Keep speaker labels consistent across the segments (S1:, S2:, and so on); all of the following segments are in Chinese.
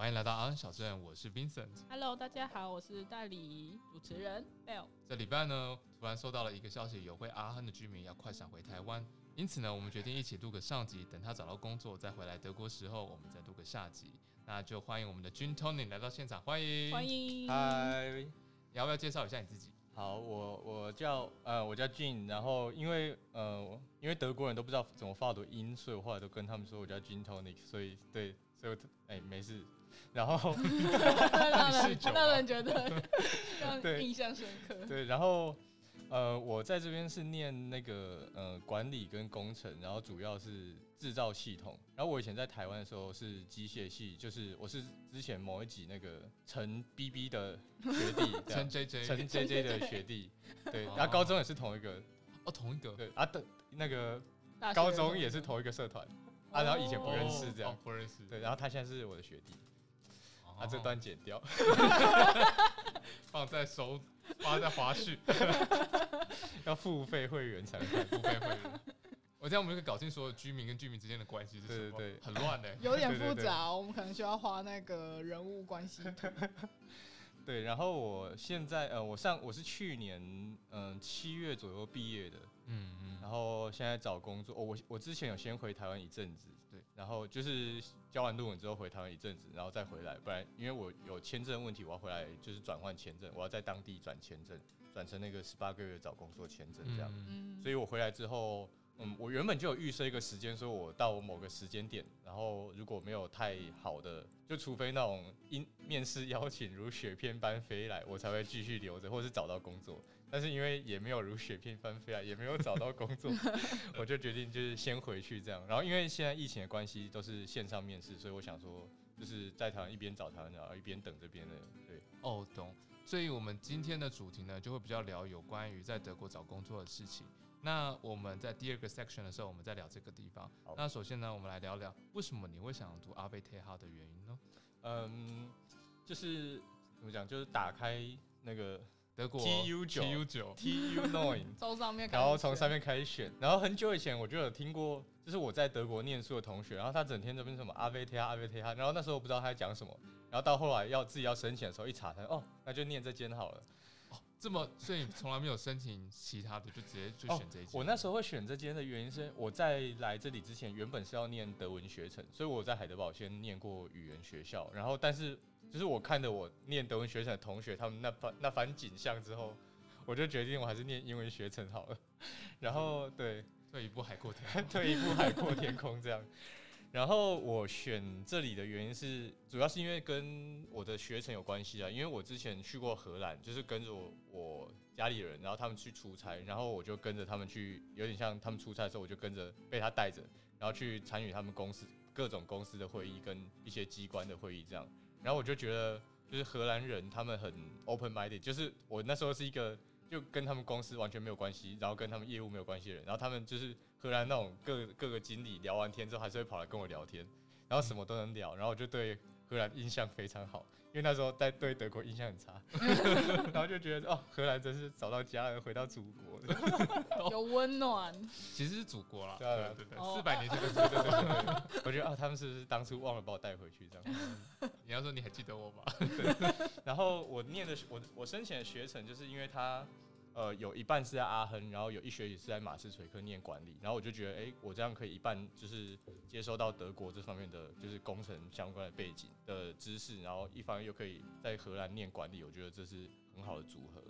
S1: 欢迎来到阿恩小镇，我是 Vincent。
S2: Hello，大家好，我是代理主持人 Bell。
S1: 这礼拜呢，突然收到了一个消息，有位阿亨的居民要快闪回台湾，因此呢，我们决定一起录个上集，等他找到工作再回来德国时候，我们再录个下集。那就欢迎我们的 Jun Tony 来到现场，欢迎
S2: 欢。迎。
S3: 嗨，
S1: 你要不要介绍一下你自己？
S3: 好，我我叫呃，我叫 Jun，然后因为呃，因为德国人都不知道怎么发读音，所以我后来都跟他们说我叫 Gin Tonic，所以对，所以我哎、没事，然后
S2: 让人让人觉得 让
S3: 对。
S2: 印象深刻。
S3: 对，然后呃，我在这边是念那个呃管理跟工程，然后主要是制造系统，然后我以前在台湾的时候是机械系，就是我是之前某一集那个陈 BB 的学弟，
S1: 陈 JJ
S3: 陈 JJ 的学弟，对，
S1: 哦。
S3: 然后高中也是同一个。
S1: 哦，同一个。
S3: 对啊，的那个高中也是同一个社团啊，然后以前不
S2: 哦
S3: 认识这样
S1: 哦，不认识。
S3: 对，然后他现在是我的学弟，
S1: 哦
S3: 啊，这段剪掉，
S1: 放在收，放在花絮，
S3: 要付费会员才能看。
S1: 付费会员。我这样我们就可以搞清所有居民跟居民之间的关系是什么，
S3: 对对对
S1: 很乱的。
S2: 有点复杂，我们可能需要画那个人物关系图。
S3: 对，然后我现在呃，我上我是去年嗯七月左右毕业的，
S1: 嗯嗯，
S3: 然后现在找工作，哦，我我之前有先回台湾一阵子，对，然后就是交完论文之后回台湾一阵子，然后再回来，不然因为我有签证问题，我要回来就是转换签证，我要在当地转签证，转成那个十八个月找工作签证这样。所以我回来之后，嗯，我原本就有预设一个时间，说我到某个时间点，然后如果没有太好的，就除非那种因面试邀请如雪片般飞来，我才会继续留着，或是找到工作。但是因为也没有如雪片般飞来，也没有找到工作，我就决定就是先回去这样。然后因为现在疫情的关系，都是线上面试，所以我想说，就是在台湾一边找台湾，然后一边等这边的，对。
S1: 哦，懂。所以，我们今天的主题呢，就会比较聊有关于在德国找工作的事情。那我们在第二个 section 的时候，我们再聊这个地方。那首先呢，我们来聊聊为什么你会想读阿贝特哈的原因呢？
S3: 嗯，就是怎么讲，就是打开那个
S1: 德国
S3: TU 九
S1: TU 九
S3: ，T U Noin，
S2: 从上面开始
S3: 然后从上面开始选，然后很久以前我就有听过，就是我在德国念书的同学，然后他整天这边什么阿贝贴阿贝特哈，然后那时候我不知道他在讲什么，然后到后来要自己要申请的时候一查，他哦，那就念这间好了。
S1: 这么，所以你从来没有申请其他的，就直接就选这一间。
S3: 我那时候会选这间的原因是我在来这里之前原本是要念德文学程，所以我在海德堡先念过语言学校，然后但是就是我看着我念德文学程的同学他们那番那番景象之后，我就决定我还是念英文学程好了。然后对，
S1: 退一步海阔天空。
S3: 退一步海阔天空这样。然后我选这里的原因是，主要是因为跟我的学程有关系啊。因为我之前去过荷兰，就是跟着我我家里人，然后他们去出差，然后我就跟着他们去，有点像他们出差的时候，我就跟着被他带着，然后去参与他们公司各种公司的会议跟一些机关的会议这样。然后我就觉得，就是荷兰人他们很 open minded，就是我那时候是一个就跟他们公司完全没有关系，然后跟他们业务没有关系的人，然后他们就是荷兰那种各各个经理聊完天之后，还是会跑来跟我聊天，然后什么都能聊，然后我就对荷兰印象非常好，因为那时候在对德国印象很差，然后就觉得哦，荷兰真是找到家了，回到祖国。
S2: 有温暖，
S1: 其实是祖国啦，
S3: 对啊
S1: 对对四百年前的祖
S3: 对对对对对，我觉得啊，他们是不是当初忘了把我带回去这样？
S1: 你要说你还记得我吗？
S3: 然后我念的我我申请的学程，就是因为他呃有一半是在阿亨，然后有一学期是在马斯垂克念管理，然后我就觉得，哎、我这样可以一半就是接收到德国这方面的就是工程相关的背景的知识，然后一方面又可以在荷兰念管理，我觉得这是很好的组合。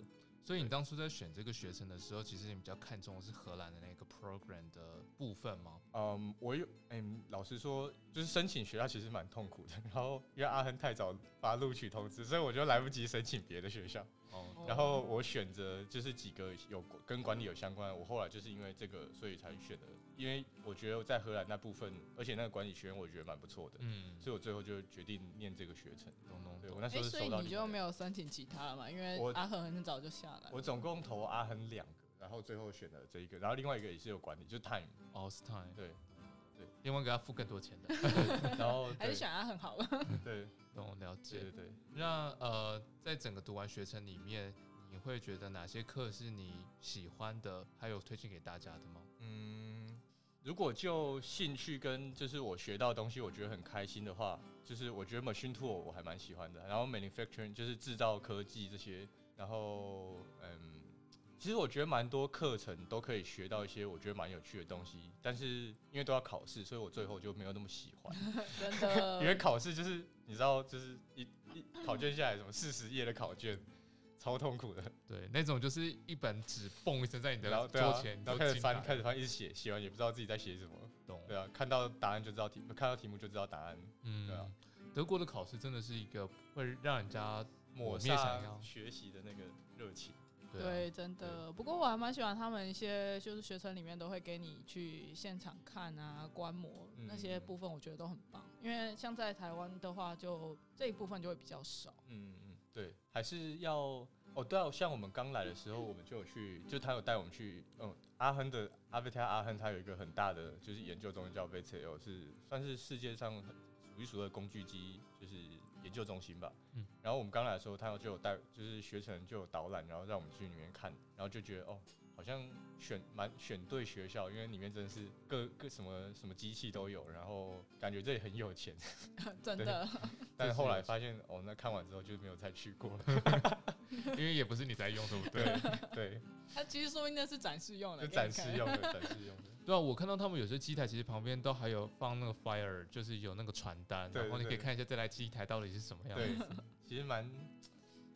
S1: 所以你当初在选这个学程的时候，其实你比较看重的是荷兰的那个 program 的部分吗？
S3: 嗯，我有，嗯，老实说，就是申请学校其实蛮痛苦的。然后因为阿亨太早发录取通知，所以我就来不及申请别的学校。
S1: 哦，
S3: 然后我选择就是几个有跟管理有相关的，我后来就是因为这个，所以才选的。因为我觉得在荷兰那部分，而且那个管理学院我觉得蛮不错的，
S1: 嗯，
S3: 所以我最后就决定念这个学程。
S1: 懂懂懂。
S3: 对我那时候是收到欸，所以
S2: 你就没有申请其他了嘛？因为阿恒很早就下来。
S3: 我总共投阿恒两个，然后最后选了这一个，然后另外一个也是有管理，就是 Time，
S1: 哦 s t i m e
S3: 对，
S1: 另外给他付更多钱的，
S3: 然后对
S2: 还是选他很好 了。
S3: 对
S1: 懂了
S3: 对
S1: 解
S3: 对。对，
S1: 那呃，在整个读完学程里面，你会觉得哪些课是你喜欢的，还有推荐给大家的吗？
S3: 嗯，如果就兴趣跟就是我学到的东西，我觉得很开心的话，就是我觉得 machine tool 我还蛮喜欢的。然后 manufacturing 就是制造科技这些，然后嗯。其实我觉得蛮多课程都可以学到一些我觉得蛮有趣的东西，但是因为都要考试，所以我最后就没有那么喜欢。
S2: 真的，
S3: 因为考试就是你知道，就是一一考卷下来什么四十页的考卷，超痛苦的。
S1: 对，那种就是一本纸嘣一声在你的桌前，
S3: 然后开始翻，开始翻，一直写，写完也不知道自己在写什么。
S1: 懂。
S3: 对啊，看到答案就知道题，看到题目就知道答案。嗯，对啊。
S1: 德国的考试真的是一个会让人家
S3: 抹杀学习的那个热情。
S2: 对，真的。不过我还蛮喜欢他们一些，就是学程里面都会给你去现场看啊、观摩那些部分，我觉得都很棒。因为像在台湾的话，就这一部分就会比较少。
S3: 嗯嗯，对，还是要哦，对啊，像我们刚来的时候，我们就有去，就他有带我们去，嗯，阿亨的阿贝泰阿亨，他有一个很大的就是研究中心叫 VCL，是算是世界上数一数二工具机，就是。研究中心吧，嗯，然后我们刚来的时候，他就有带，就是学成就有导览，然后让我们去里面看，然后就觉得哦，好像选蛮选对学校，因为里面真的是各各什么什么机器都有，然后感觉这里很有钱，
S2: 真的。
S3: 但是后来发现哦，那看完之后就没有再去过了，
S1: 因为也不是你在用，对不
S3: 对？对。
S2: 它其实说明那是展示用的，
S3: 展示用的，展示用的。
S1: 对啊，我看到他们有些机台其实旁边都还有放那个 fire，就是有那个传单，然后你可以看一下这台机台到底是什么样子。
S3: 其实蛮，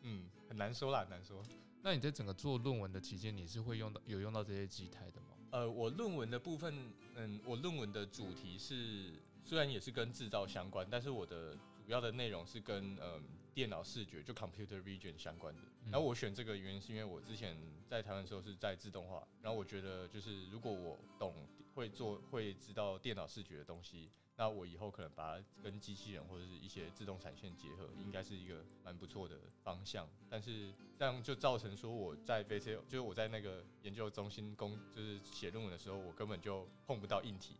S3: 嗯，很难说啦，很难说。
S1: 那你在整个做论文的期间，你是会用到有用到这些机台的吗？
S3: 呃，我论文的部分，嗯，我论文的主题是虽然也是跟制造相关，但是我的主要的内容是跟嗯电脑视觉就 computer vision 相关的。然后我选这个原因是因为我之前在台湾的时候是在自动化，然后我觉得就是如果我懂会做会知道电脑视觉的东西，那我以后可能把它跟机器人或者是一些自动产线结合，应该是一个蛮不错的方向。但是这样就造成说我在 VC 就是我在那个研究中心工就是写论文的时候，我根本就碰不到硬体。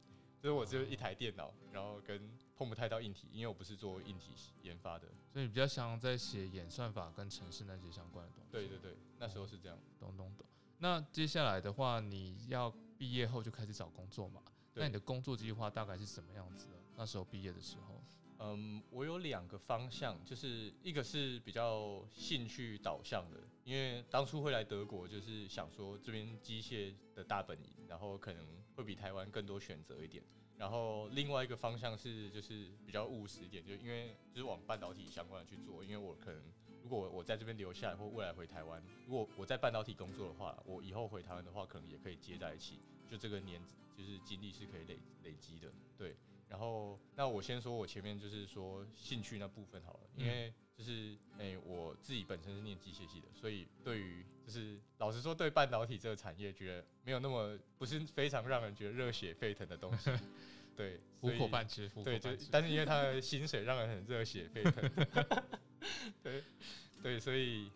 S3: 所以我只有一台电脑，然后跟碰不太到硬体，因为我不是做硬体研发的，
S1: 所以比较想在写演算法跟城市那些相关的东西。
S3: 对对对，那时候是这样，
S1: 懂懂懂。那接下来的话，你要毕业后就开始找工作嘛？那你的工作计划大概是什么样子的？那时候毕业的时候，
S3: 嗯，我有两个方向，就是一个是比较兴趣导向的，因为当初会来德国，就是想说这边机械的大本营，然后可能。会比台湾更多选择一点，然后另外一个方向是就是比较务实一点，就因为就是往半导体相关的去做，因为我可能如果我在这边留下来或未来回台湾，如果我在半导体工作的话，我以后回台湾的话，可能也可以接在一起，就这个年就是经历是可以累累积的，对。然后那我先说我前面就是说兴趣那部分好了，因为。就是诶，我自己本身是念机械系的，所以对于就是老实说，对半导体这个产业，觉得没有那么不是非常让人觉得热血沸腾的东西。对，
S1: 虎口半吃，
S3: 对，就但是因为他的薪水让人很热血沸腾。对对，所以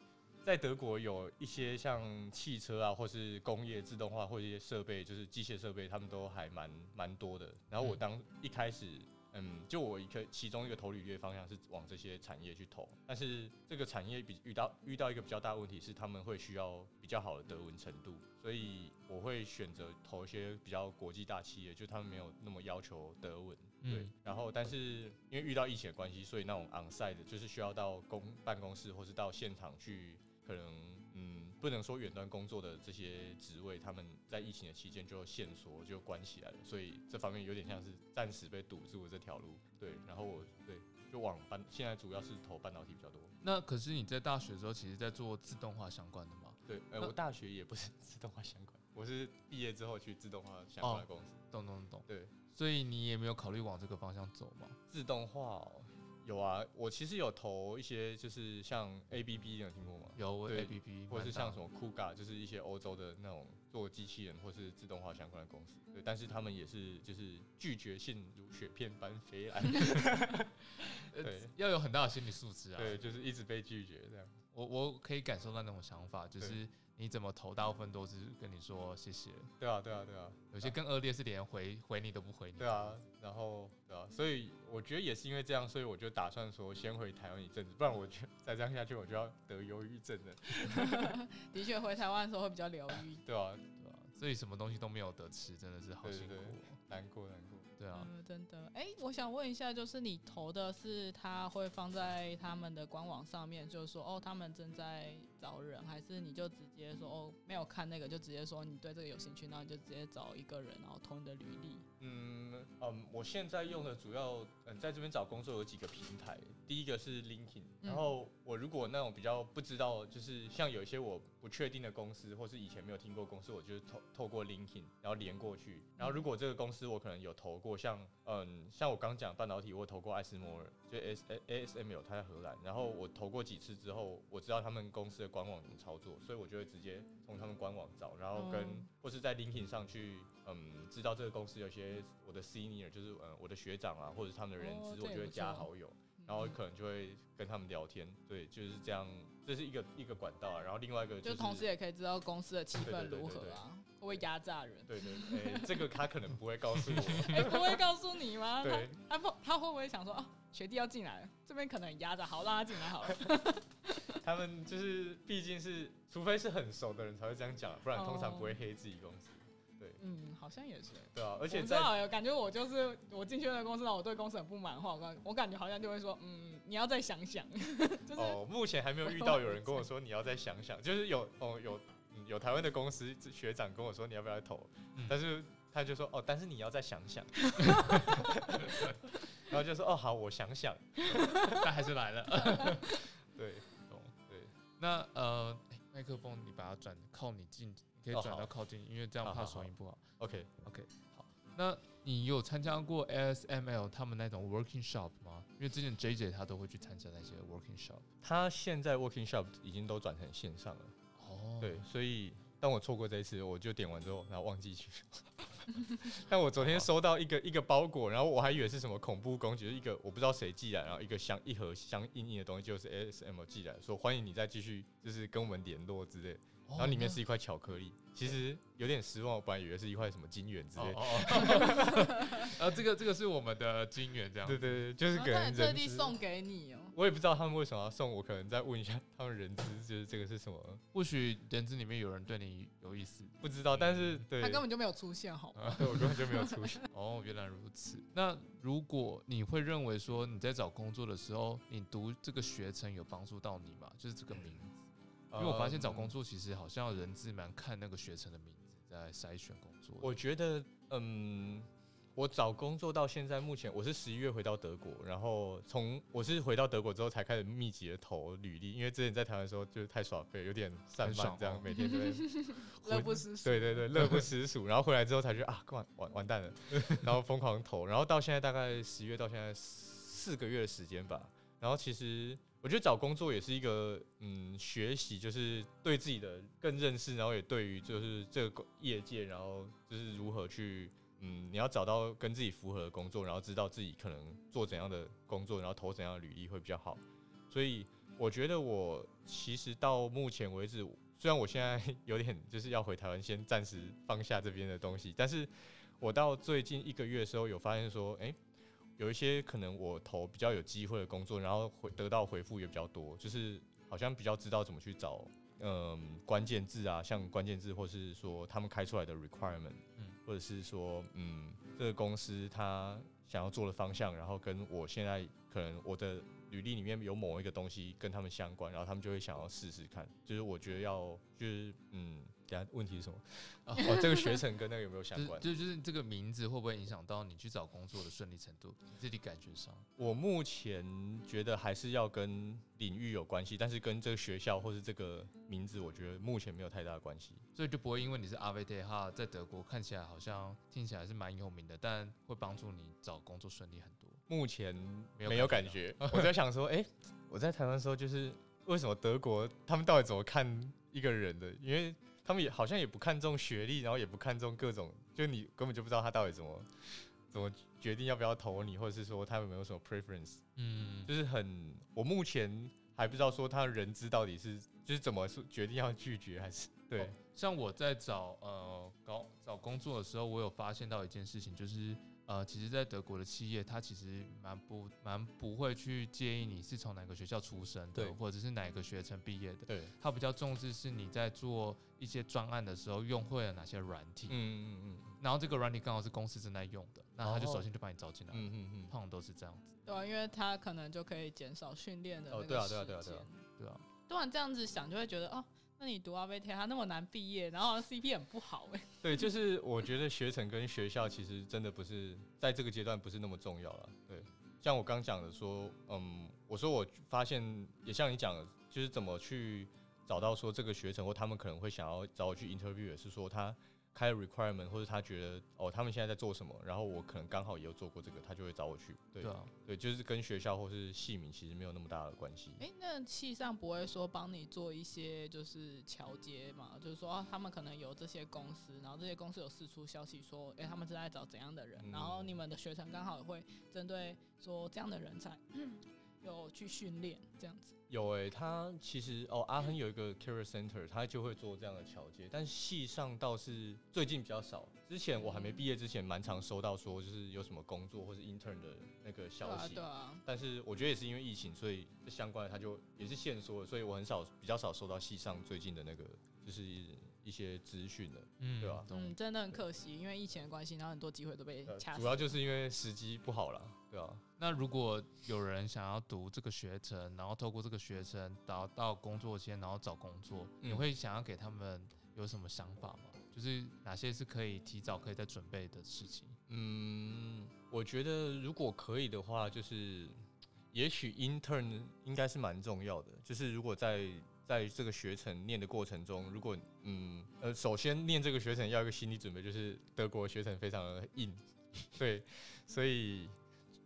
S3: 在德国有一些像汽车啊，或是工业自动化或者一些设备，就是机械设备，他们都还蛮蛮多的。然后我当一开始。嗯，就我一个其中一个投履历方向是往这些产业去投，但是这个产业比遇到遇到一个比较大问题是他们会需要比较好的德文程度，所以我会选择投一些比较国际大企业，就他们没有那么要求德文。对，然后但是因为遇到疫情的关系，所以那种 onsite 就是需要到公办公室或是到现场去，可能嗯。不能说远端工作的这些职位，他们在疫情的期间就限缩就关起来了，所以这方面有点像是暂时被堵住了这条路。对，然后我对就往半现在主要是投半导体比较多。
S1: 那可是你在大学的时候，其实在做自动化相关的吗？
S3: 对，呃，我大学也不是自动化相关，我是毕业之后去自动化相关的公司。
S1: 懂懂懂。
S3: 对，
S1: 所以你也没有考虑往这个方向走吗？
S3: 自动化。有啊，我其实有投一些，就是像 A B B 你有听过吗？
S1: 有，A B B，
S3: 或者是像什么 Kuga，就是一些欧洲的那种做机器人或是自动化相关的公司。对，但是他们也是就是拒绝性如雪片般飞来。对，
S1: 要有很大的心理素质啊。
S3: 对，就是一直被拒绝这样。
S1: 我我可以感受到那种想法，就是你怎么投，大部分都是跟你说谢谢。
S3: 对啊，对啊，对啊。
S1: 有些更恶劣是连回回你都不回你。
S3: 对啊，然后对啊，所以我觉得也是因为这样，所以我就打算说先回台湾一阵子，不然我就再这样下去，我就要得忧郁症了。
S2: 的确，回台湾的时候会比较疗愈。
S3: 对啊，对啊。
S1: 所以什么东西都没有得吃，真的是好辛苦，
S3: 难过难过。
S1: 对啊，
S2: 真的。哎，我想问一下，就是你投的是他会放在他们的官网上面，就是说哦，他们正在找人，还是你就直接说哦，没有看那个，就直接说你对这个有兴趣，然后你就直接找一个人，然后投你的履历。
S3: 嗯嗯，我现在用的主要嗯，在这边找工作有几个平台，第一个是 LinkedIn，然后我如果那种比较不知道，就是像有一些我不确定的公司，或是以前没有听过公司，我就是透透过 LinkedIn，然后连过去，然后如果这个公司我可能有投过。像嗯，像我刚讲半导体，我投过艾斯摩尔，就 S A S M 有他在荷兰。然后我投过几次之后，我知道他们公司的官网怎么操作，所以我就会直接从他们官网找，然后跟或是在 LinkedIn 上去，嗯，知道这个公司有些我的 senior，就是嗯我的学长啊，或者他们的人资，我就会加好友，然后可能就会跟他们聊天。对，就是这样，这是一个一个管道啊。然后另外一个就
S2: 同时也可以知道公司的气氛如何啊。会不会压榨人？
S3: 对对，哎，这个他可能不会告诉我。
S2: 哎，不会告诉你吗？
S3: 对，
S2: 他不，他会不会想说，哦，学弟要进来了，这边可能压着，好，让他进来好了。
S3: 他们就是，毕竟是，除非是很熟的人才会这样讲，不然通常不会黑自己公司。对，
S2: 嗯，好像也是。
S3: 对啊，而且
S2: 知道，感觉我就是我进去那个公司，然后我对公司很不满的话，我我感觉好像就会说，嗯，你要再想想。
S3: 哦，目前还没有遇到有人跟我说你要再想想，就是有哦有。有台湾的公司学长跟我说你要不要投，但是他就说哦，但是你要再想想，然后就说哦好，我想想，
S1: 但还是来了。
S3: 对，懂对。
S1: 那呃，麦克风你把它转靠你近，可以转到靠近，因为这样怕收音不好。
S3: OK
S1: OK，好。那你有参加过 ASML 他们那种 working shop 吗？因为之前 JJ 他都会去参加那些 working shop。
S3: 他现在 working shop 已经都转成线上了。哦对，所以当我错过这一次，我就点完之后，然后忘记去。但我昨天收到一个一个包裹，然后我还以为是什么恐怖攻击，一个我不知道谁寄来，然后一个箱一盒香硬硬的东西，就是 ASM 寄来，说欢迎你再继续，就是跟我们联络之类。然后里面是一块巧克力，其实有点失望，我本来以为是一块什么金元之类。
S1: 啊，这个这个是我们的金元，这样。
S3: 对对对，就是给人
S2: 特地送给你哦。
S3: 我也不知道他们为什么要送我，可能再问一下他们人资，就是这个是什么？
S1: 或许人资里面有人对你有意思，
S3: 不知道。但是对，
S2: 他根本就没有出现，好
S3: 吗？对我根本就没有出现。
S1: 哦，原来如此。那如果你会认为说你在找工作的时候，你读这个学程有帮助到你吗？就是这个名字。因为我发现找工作其实好像人资蛮看那个学程的名字在筛选工作。
S3: 我觉得，嗯，我找工作到现在目前，我是十一月回到德国，然后从我是回到德国之后才开始密集的投履历，因为之前在台湾的时候就是太耍废，有点散漫这样，每天都
S2: 乐不思蜀。
S3: 对对对，乐不思蜀。然后回来之后才觉得啊，完完完蛋了，然后疯狂投，然后到现在大概十月到现在四个月的时间吧，然后其实。我觉得找工作也是一个嗯学习，就是对自己的更认识，然后也对于就是这个业界，然后就是如何去嗯你要找到跟自己符合的工作，然后知道自己可能做怎样的工作，然后投怎样的履历会比较好。所以我觉得我其实到目前为止，虽然我现在 有点就是要回台湾，先暂时放下这边的东西，但是我到最近一个月的时候有发现说，哎。有一些可能我投比较有机会的工作，然后回得到回复也比较多，就是好像比较知道怎么去找，嗯，关键字啊，像关键字，或是说他们开出来的 requirement，或者是说，嗯，这个公司他想要做的方向，然后跟我现在可能我的履历里面有某一个东西跟他们相关，然后他们就会想要试试看，就是我觉得要就是嗯。下问题是什么？哦，这个学成跟那个有没有相 关？
S1: 就就是这个名字会不会影响到你去找工作的顺利程度？自己感觉上，
S3: 我目前觉得还是要跟领域有关系，但是跟这个学校或是这个名字，我觉得目前没有太大的关系。
S1: 所以就不会因为你是阿维特哈，在德国看起来好像听起来是蛮有名的，但会帮助你找工作顺利很多。
S3: 目前没有感觉。我在想说，哎，我在台湾的时候，就是为什么德国他们到底怎么看一个人的？因为他们也好像也不看重学历，然后也不看重各种，就你根本就不知道他到底怎么怎么决定要不要投你，或者是说他有没有什么 preference，嗯，就是很，我目前还不知道说他人资到底是就是怎么是决定要拒绝还是对。
S1: 像我在找呃搞找工作的时候，我有发现到一件事情，就是呃，其实，在德国的企业，它其实蛮不蛮不会去介意你是从哪个学校出身的，或者是哪个学程毕业的。
S3: 对，
S1: 它比较重视是你在做一些专案的时候用会了哪些软体。嗯嗯嗯。然后这个软体刚好是公司正在用的，那他就首先就把你招进来。嗯嗯嗯。通常都是这样子。
S2: 对啊，因为他可能就可以减少训练的那个
S3: 对啊对啊对啊对啊。
S1: 对啊。
S2: 突然这样子想，就会觉得哦。那你读阿贝天他那么难毕业，然后 CP 很不好哎。
S3: 对，就是我觉得学程跟学校其实真的不是在这个阶段不是那么重要了。对，像我刚讲的说，嗯，我说我发现也像你讲的，就是怎么去找到说这个学程或他们可能会想要找我去 interview，也是说他。开 requirement 或者他觉得哦，他们现在在做什么，然后我可能刚好也有做过这个，他就会找我去。对啊，对，就是跟学校或是系名其实没有那么大的关系。
S2: 哎，那系上不会说帮你做一些就是桥接嘛？就是说他们可能有这些公司，然后这些公司有释出消息说，哎，他们正在找怎样的人，然后你们的学生刚好也会针对说这样的人才。有去训练这样子，
S3: 有诶，他其实哦，阿亨有一个 career center，他就会做这样的桥接，但系上倒是最近比较少。之前我还没毕业之前，蛮常收到说就是有什么工作或是 intern 的那个消息。
S2: 对啊。
S3: 但是我觉得也是因为疫情，所以这相关的他就也是限缩了，所以我很少比较少收到系上最近的那个就是。一些资讯的，嗯，对吧？
S2: 嗯，真的很可惜，因为疫情的关系，然后很多机会都被掐
S3: 主要就是因为时机不好了，对啊？
S1: 那如果有人想要读这个学程，然后透过这个学程达到工作签，然后找工作，你会想要给他们有什么想法吗？就是哪些是可以提早可以在准备的事情？
S3: 嗯，我觉得如果可以的话，就是也许 intern 应该是蛮重要的，就是如果在。在这个学程念的过程中，如果嗯呃，首先念这个学程要一个心理准备，就是德国学程非常的硬，对，所以，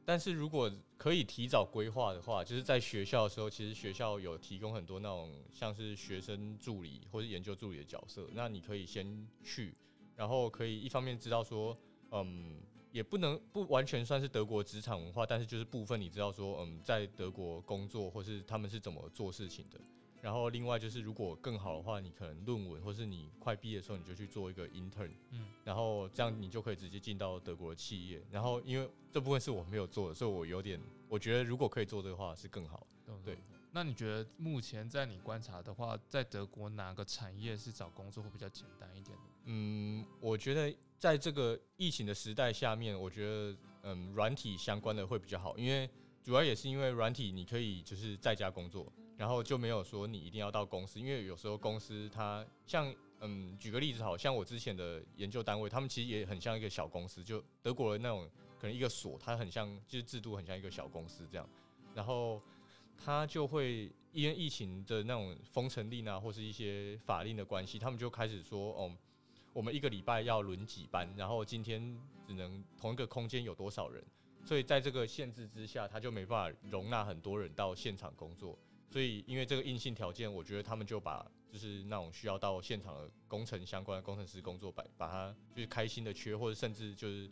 S3: 但是如果可以提早规划的话，就是在学校的时候，其实学校有提供很多那种像是学生助理或者研究助理的角色，那你可以先去，然后可以一方面知道说，嗯，也不能不完全算是德国职场文化，但是就是部分你知道说，嗯，在德国工作或是他们是怎么做事情的。然后另外就是，如果更好的话，你可能论文，或是你快毕业的时候，你就去做一个 intern，嗯，然后这样你就可以直接进到德国的企业。然后因为这部分是我没有做的，所以我有点，我觉得如果可以做这个话是更好。对，
S1: 那你觉得目前在你观察的话，在德国哪个产业是找工作会比较简单一点的？
S3: 嗯，我觉得在这个疫情的时代下面，我觉得嗯，软体相关的会比较好，因为主要也是因为软体你可以就是在家工作。然后就没有说你一定要到公司，因为有时候公司它像嗯，举个例子，好像我之前的研究单位，他们其实也很像一个小公司，就德国的那种可能一个所，它很像，就是制度很像一个小公司这样。然后他就会因为疫情的那种封城令啊，或是一些法令的关系，他们就开始说，哦，我们一个礼拜要轮几班，然后今天只能同一个空间有多少人，所以在这个限制之下，他就没办法容纳很多人到现场工作。所以，因为这个硬性条件，我觉得他们就把就是那种需要到现场的工程相关的工程师工作，把把它就是开心的缺，或者甚至就是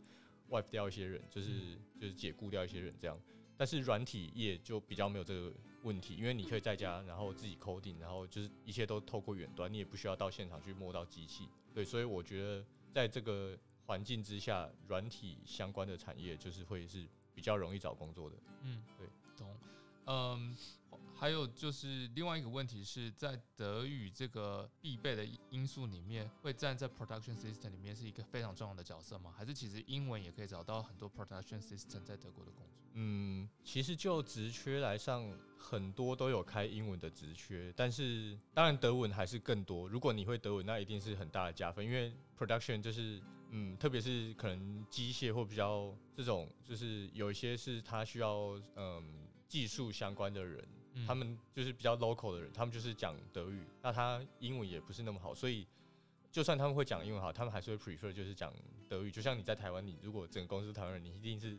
S3: 外掉一些人，就是就是解雇掉一些人这样。但是软体业就比较没有这个问题，因为你可以在家，然后自己 coding，然后就是一切都透过远端，你也不需要到现场去摸到机器。对，所以我觉得在这个环境之下，软体相关的产业就是会是比较容易找工作的。嗯，对，
S1: 懂，嗯。还有就是另外一个问题是在德语这个必备的因素里面，会站在 production system 里面是一个非常重要的角色吗？还是其实英文也可以找到很多 production system 在德国的工作？
S3: 嗯，其实就职缺来上，很多都有开英文的职缺，但是当然德文还是更多。如果你会德文，那一定是很大的加分，因为 production 就是嗯，特别是可能机械或比较这种，就是有一些是他需要嗯技术相关的人。他们就是比较 local 的人，他们就是讲德语，那他英文也不是那么好，所以就算他们会讲英文好，他们还是会 prefer 就是讲德语。就像你在台湾，你如果整个公司台湾人，你一定是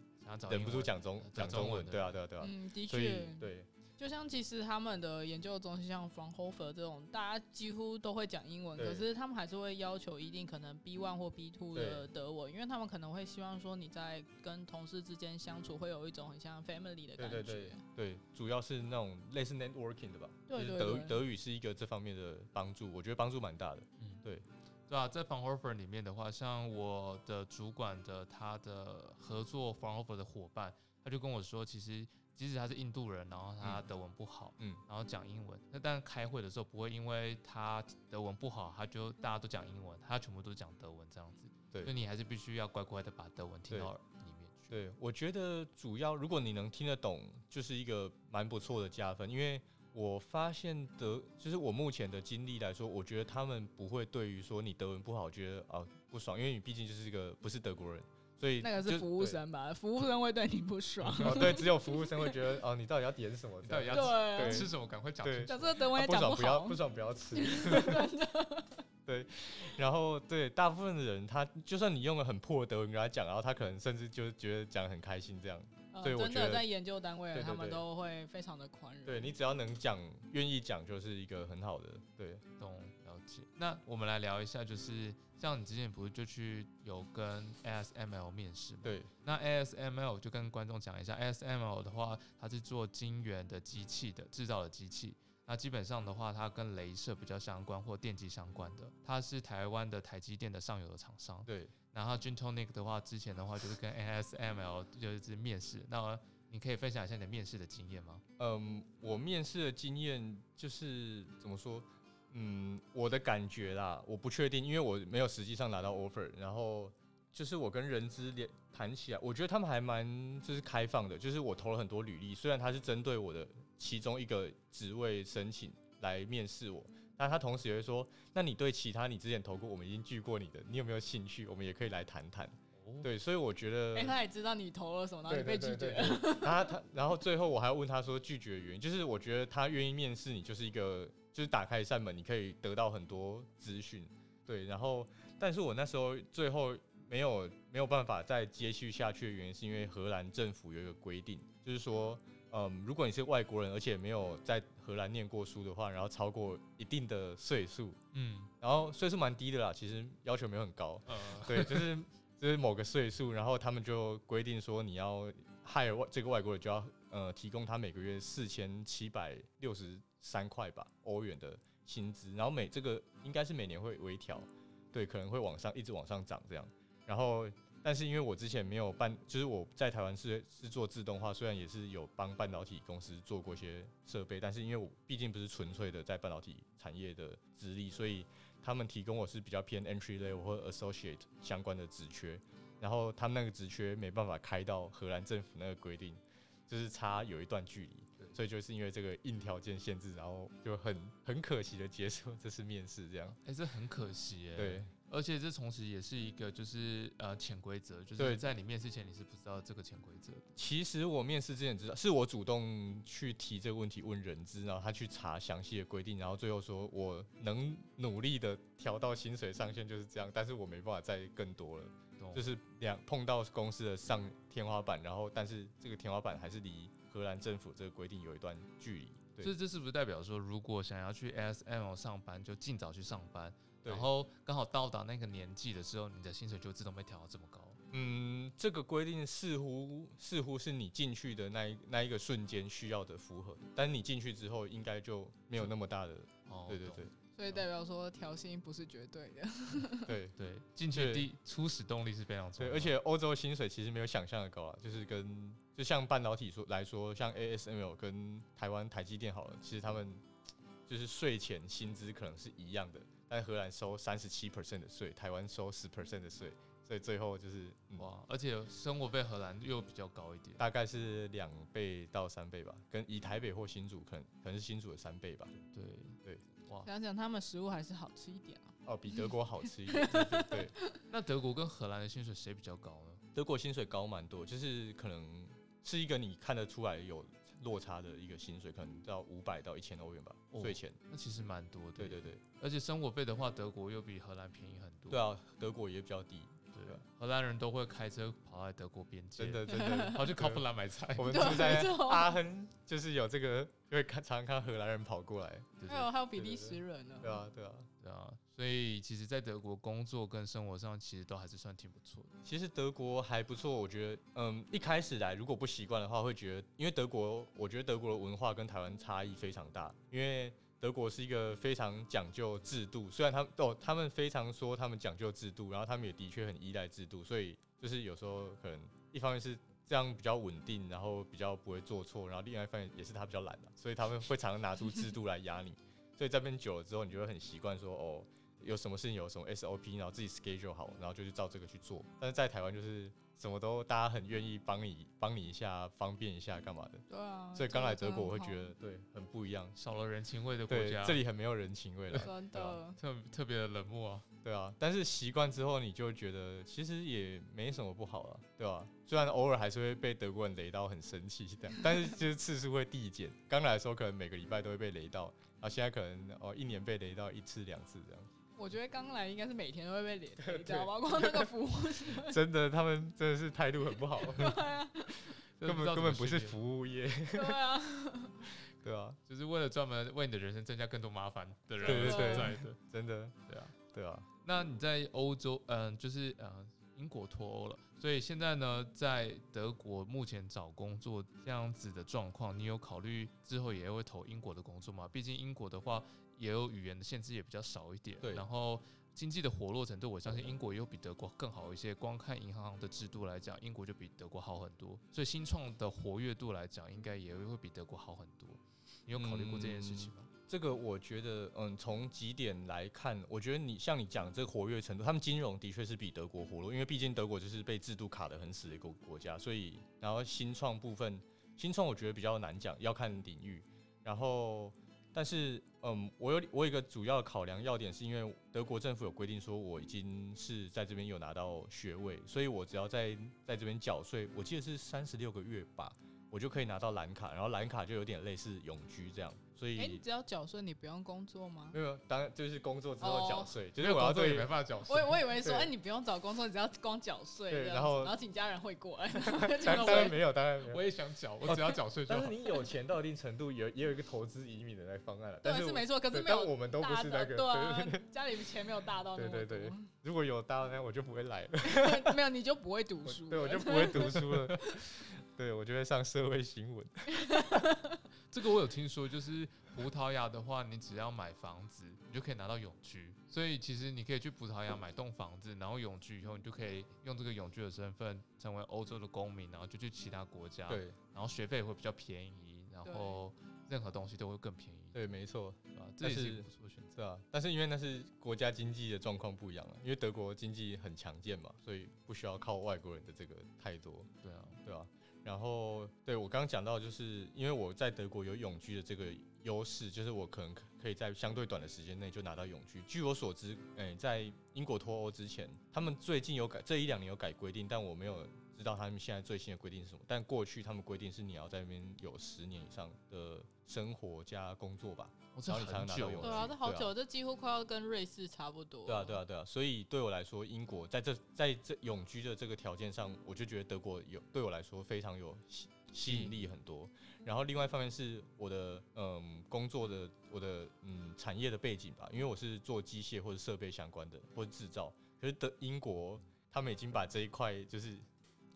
S3: 忍不住讲中讲中文，对啊，对啊，对啊。
S2: 嗯，的确，
S3: 对。
S2: 就像其实他们的研究中心，像 Fraunhofer 这种，大家几乎都会讲英文，可是他们还是会要求一定可能 B one 或 B two 的德文，因为他们可能会希望说你在跟同事之间相处会有一种很像 family 的感
S3: 觉。对对对，对，主要是那种类似 networking 的吧。对对对。德德语是一个这方面的帮助，我觉得帮助蛮大的。嗯，对。
S1: 对啊，在 Fraunhofer 里面的话，像我的主管的他的合作 Fraunhofer 的伙伴，他就跟我说，其实即使他是印度人，然后他德文不好，嗯，然后讲英文，那但开会的时候不会因为他德文不好，他就大家都讲英文，他全部都讲德文这样子。
S3: 对，
S1: 所以你还是必须要乖乖的把德文听到里面去。
S3: 对，我觉得主要如果你能听得懂，就是一个蛮不错的加分，因为。我发现德就是我目前的经历来说，我觉得他们不会对于说你德文不好觉得啊不爽，因为你毕竟就是一个不是德国人，所以
S2: 那个是服务生吧？服务生会对你不爽。
S3: 哦，对，只有服务生会觉得哦，你到底要点什么？
S1: 到底要吃什么？赶快讲。
S3: 对，
S2: 讲这个德文也
S3: 讲不好，不爽不要 吃。对，然后对大部分的人，他就算你用了很破的德文跟他讲，然后他可能甚至就觉得讲很开心这样。对，
S2: 真的在研究单位，他们都会非常的宽容。
S3: 对你只要能讲，愿意讲，就是一个很好的。对，
S1: 懂了解。那我们来聊一下，就是像你之前不是就去有跟 ASML 面试吗？
S3: 对。
S1: 那 ASML 就跟观众讲一下，ASML 的话，它是做晶圆的机器的制造的机器。那基本上的话，它跟镭射比较相关或电机相关的，它是台湾的台积电的上游的厂商。
S3: 对。
S1: 然后 Gintonic 的话，之前的话就是跟 ASML 就是面试，那你可以分享一下你的面试的经验吗？
S3: 嗯，我面试的经验就是怎么说？嗯，我的感觉啦，我不确定，因为我没有实际上拿到 offer。然后就是我跟人资连谈起来，我觉得他们还蛮就是开放的，就是我投了很多履历，虽然他是针对我的其中一个职位申请来面试我。但他同时也会说，那你对其他你之前投过，我们已经拒过你的，你有没有兴趣？我们也可以来谈谈。对，所以我觉得，
S2: 哎，他也知道你投了什么，然后你被拒绝。
S3: 然后他，然后最后我还要问他说拒绝的原因，就是我觉得他愿意面试你，就是一个就是打开一扇门，你可以得到很多资讯。对，然后但是我那时候最后没有没有办法再接续下去的原因，是因为荷兰政府有一个规定，就是说。嗯，如果你是外国人，而且没有在荷兰念过书的话，然后超过一定的岁数，嗯，然后岁数蛮低的啦，其实要求没有很高，嗯，对，就是就是某个岁数，然后他们就规定说你要 hire 外这个外国人就要呃提供他每个月四千七百六十三块吧欧元的薪资，然后每这个应该是每年会微调，对，可能会往上一直往上涨这样，然后。但是因为我之前没有办，就是我在台湾是是做自动化，虽然也是有帮半导体公司做过一些设备，但是因为我毕竟不是纯粹的在半导体产业的资历，所以他们提供我是比较偏 entry level 或 associate 相关的职缺，然后他们那个职缺没办法开到荷兰政府那个规定，就是差有一段距离，所以就是因为这个硬条件限制，然后就很很可惜的结束这次面试这样。
S1: 哎，这很可惜哎。
S3: 对。
S1: 而且这同时也是一个，就是呃潜规则，就是在你面试前你是不知道这个潜规则。
S3: 其实我面试之前知道，是我主动去提这个问题问人资，然后他去查详细的规定，然后最后说我能努力的调到薪水上限就是这样，但是我没办法再更多了，就是两碰到公司的上天花板，然后但是这个天花板还是离荷兰政府这个规定有一段距离。
S1: 所以这是不是代表说，如果想要去 ASML 上班，就尽早去上班？然后刚好到达那个年纪的时候，你的薪水就自动被调到这么高。
S3: 嗯，这个规定似乎似乎是你进去的那一那一个瞬间需要的符合，但你进去之后应该就没有那么大的。哦，对对对。
S2: 所以代表说调薪不是绝对的。
S3: 对
S1: 对，进去第初始动力是非常重要。
S3: 对，而且欧洲薪水其实没有想象的高啊，就是跟就像半导体说来说，像 ASML 跟台湾台积电好了，其实他们 就是税前薪资可能是一样的。但荷兰收三十七 percent 的税，台湾收十 percent 的税，所以最后就是
S1: 哇，而且生活费荷兰又比较高一点，
S3: 大概是两倍到三倍吧，跟以台北或新竹可能可能是新竹的三倍吧。
S1: 对对，
S2: 哇，想想他们食物还是好吃一点啊。
S3: 哦，比德国好吃一点。对对对。
S1: 那德国跟荷兰的薪水谁比较高呢？
S3: 德国薪水高蛮多，就是可能是一个你看得出来有。落差的一个薪水可能到五百到一千欧元吧，税前
S1: 那其实蛮多的。
S3: 对对对，
S1: 而且生活费的话，德国又比荷兰便宜很多。
S3: 对啊，德国也比较低。
S1: 对啊，荷兰人都会开车跑来德国边界，
S3: 真的真的，
S1: 跑去考夫兰买菜。
S3: 我们住在阿亨，就是有这个，因为看常常看荷兰人跑过来。
S2: 还有还有比利时人呢。
S3: 对啊对啊
S1: 对啊。啊所以其实，在德国工作跟生活上，其实都还是算挺不错的。
S3: 其实德国还不错，我觉得，嗯，一开始来如果不习惯的话，会觉得，因为德国，我觉得德国的文化跟台湾差异非常大。因为德国是一个非常讲究制度，虽然他们哦，他们非常说他们讲究制度，然后他们也的确很依赖制度，所以就是有时候可能一方面是这样比较稳定，然后比较不会做错，然后另外一方面也是他比较懒所以他们会常常拿出制度来压你，所以这边久了之后，你就会很习惯说哦。有什么事情有什么 SOP，然后自己 schedule 好，然后就去照这个去做。但是在台湾就是什么都大家很愿意帮你帮你一下，方便一下干嘛的。
S2: 对啊。
S3: 所以刚来德国我会觉得对很不一样，
S1: 少了人情味的国家，
S3: 这里很没有人情味了，
S2: 真的
S1: 特特别的冷漠啊。
S3: 对啊，但是习惯之后你就觉得其实也没什么不好了，对吧？虽然偶尔还是会被德国人雷到很生气这样，但是就是次数会递减。刚来的时候可能每个礼拜都会被雷到，然后现在可能哦一年被雷到一次两次这样。
S2: 我觉得刚来应该是每天都会被雷，你知道吗？光那个服务
S3: 真的，他们真的是态度很不好，对啊。根本根本不是服务业，
S2: 对啊，
S3: 对啊，
S1: 就是为了专门为你的人生增加更多麻烦的人
S3: 存
S1: 在的，
S3: 真的，
S1: 对啊，
S3: 对啊。
S1: 那你在欧洲，嗯，就是呃，英国脱欧了，所以现在呢，在德国目前找工作这样子的状况，你有考虑之后也会投英国的工作吗？毕竟英国的话。也有语言的限制，也比较少一点。
S3: 对，
S1: 然后经济的活络程度，我相信英国也有比德国更好一些。光看银行的制度来讲，英国就比德国好很多。所以新创的活跃度来讲，应该也会比德国好很多。你有考虑过这件事情吗？
S3: 这个我觉得，嗯，从几点来看，我觉得你像你讲这个活跃程度，他们金融的确是比德国活络，因为毕竟德国就是被制度卡得很死的一个国家。所以，然后新创部分，新创我觉得比较难讲，要看领域。然后。但是，嗯，我有我有一个主要考量要点，是因为德国政府有规定说，我已经是在这边有拿到学位，所以我只要在在这边缴税，我记得是三十六个月吧，我就可以拿到蓝卡，然后蓝卡就有点类似永居这样。所以，
S2: 哎，你只要缴税，你不用工作吗？
S3: 没有，当然就是工作之后缴税，就是我要
S1: 对没办法缴税。
S2: 我我以为说，哎，你不用找工作，你只要光缴税，然后然后请家人汇过来。
S3: 当然没有，当然没有。
S1: 我也想缴，我只要缴税就
S3: 好。但是你有钱到一定程度，也也有一个投资移民的那方案了。
S2: 对，是没错，可是没有，
S3: 我们都不是那个。
S2: 对，家里钱没有大到
S3: 对对对，如果有大到，那我就不会来了。
S2: 没有，你就不会读书。
S3: 对，我就不会读书了。对，我就会上社会新闻。
S1: 这个我有听说，就是葡萄牙的话，你只要买房子，你就可以拿到永居。所以其实你可以去葡萄牙买栋房子，然后永居以后，你就可以用这个永居的身份成为欧洲的公民，然后就去其他国家。
S3: 对，
S1: 然后学费会比较便宜，然后任何东西都会更便宜。
S3: 对，没错，
S1: 啊，这也是不错选择
S3: 啊。但是因为那是国家经济的状况不一样了，因为德国经济很强健嘛，所以不需要靠外国人的这个太多。
S1: 对啊，
S3: 对啊。然后，对我刚刚讲到，就是因为我在德国有永居的这个优势，就是我可能可以在相对短的时间内就拿到永居。据我所知，哎，在英国脱欧之前，他们最近有改，这一两年有改规定，但我没有知道他们现在最新的规定是什么。但过去他们规定是你要在那边有十年以上的生活加工作吧。
S1: 然后你才能拿到永
S2: 对啊，这好久，这几乎快要跟瑞士差不多。
S3: 对啊，对啊，对啊。所以对我来说，英国在这在这永居的这个条件上，我就觉得德国有对我来说非常有吸吸引力很多。然后另外一方面是我的嗯工作的我的嗯产业的背景吧，因为我是做机械或者设备相关的或者制造。可是德英国他们已经把这一块就是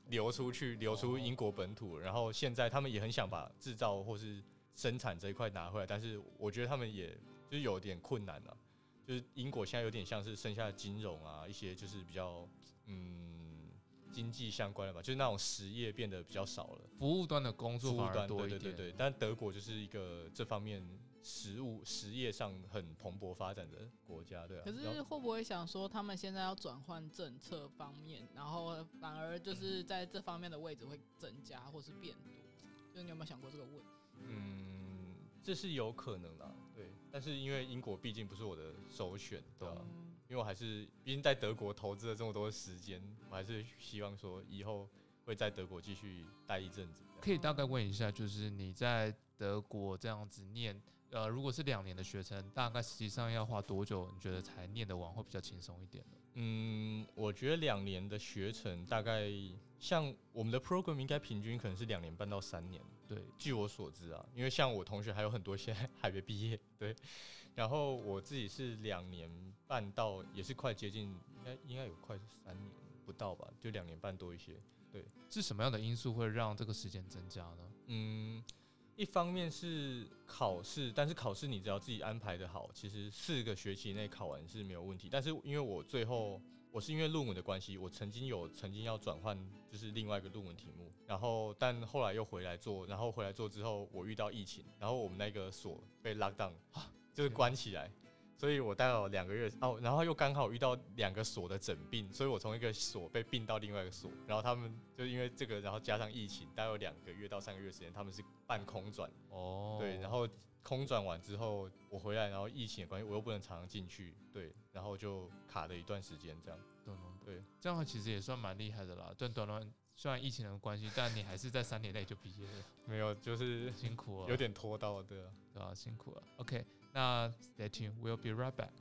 S3: 流出去，流出英国本土，然后现在他们也很想把制造或是。生产这一块拿回来，但是我觉得他们也就是有点困难了。就是英国现在有点像是剩下的金融啊，一些就是比较嗯经济相关的吧，就是那种实业变得比较少了，
S1: 服务端的工作反而多
S3: 一点。对对对对，但德国就是一个这方面实物实业上很蓬勃发展的国家，对啊。
S2: 可是会不会想说，他们现在要转换政策方面，然后反而就是在这方面的位置会增加或是变多？就是你有没有想过这个问题？
S3: 嗯，这是有可能的，对。但是因为英国毕竟不是我的首选，对吧？因为我还是毕竟在德国投资了这么多时间，我还是希望说以后会在德国继续待一阵子。
S1: 可以大概问一下，就是你在德国这样子念，呃，如果是两年的学程，大概实际上要花多久？你觉得才念得完，会比较轻松一点呢？
S3: 嗯，我觉得两年的学程大概像我们的 program 应该平均可能是两年半到三年。对，据我所知啊，因为像我同学还有很多现在还没毕业，对。然后我自己是两年半到，也是快接近，应该应该有快三年不到吧，就两年半多一些。对，
S1: 是什么样的因素会让这个时间增加呢？
S3: 嗯，一方面是考试，但是考试你只要自己安排的好，其实四个学期内考完是没有问题。但是因为我最后我是因为论文的关系，我曾经有曾经要转换就是另外一个论文题目，然后但后来又回来做，然后回来做之后我遇到疫情，然后我们那个所被 lock down，就是关起来。所以我待了两个月哦，然后又刚好遇到两个所的整病，所以我从一个所被并到另外一个所，然后他们就因为这个，然后加上疫情，待了两个月到三个月时间，他们是半空转。哦，对，然后空转完之后我回来，然后疫情的关系我又不能常常进去，对，然后就卡了一段时间这样，对，
S1: 这样其实也算蛮厉害的啦，短短短虽然疫情的关系，但你还是在三年内就毕业了，
S3: 没有就是
S1: 辛苦了，
S3: 有点拖到的，
S1: 对啊，辛苦了，OK。那 stay tuned, we'll be right back.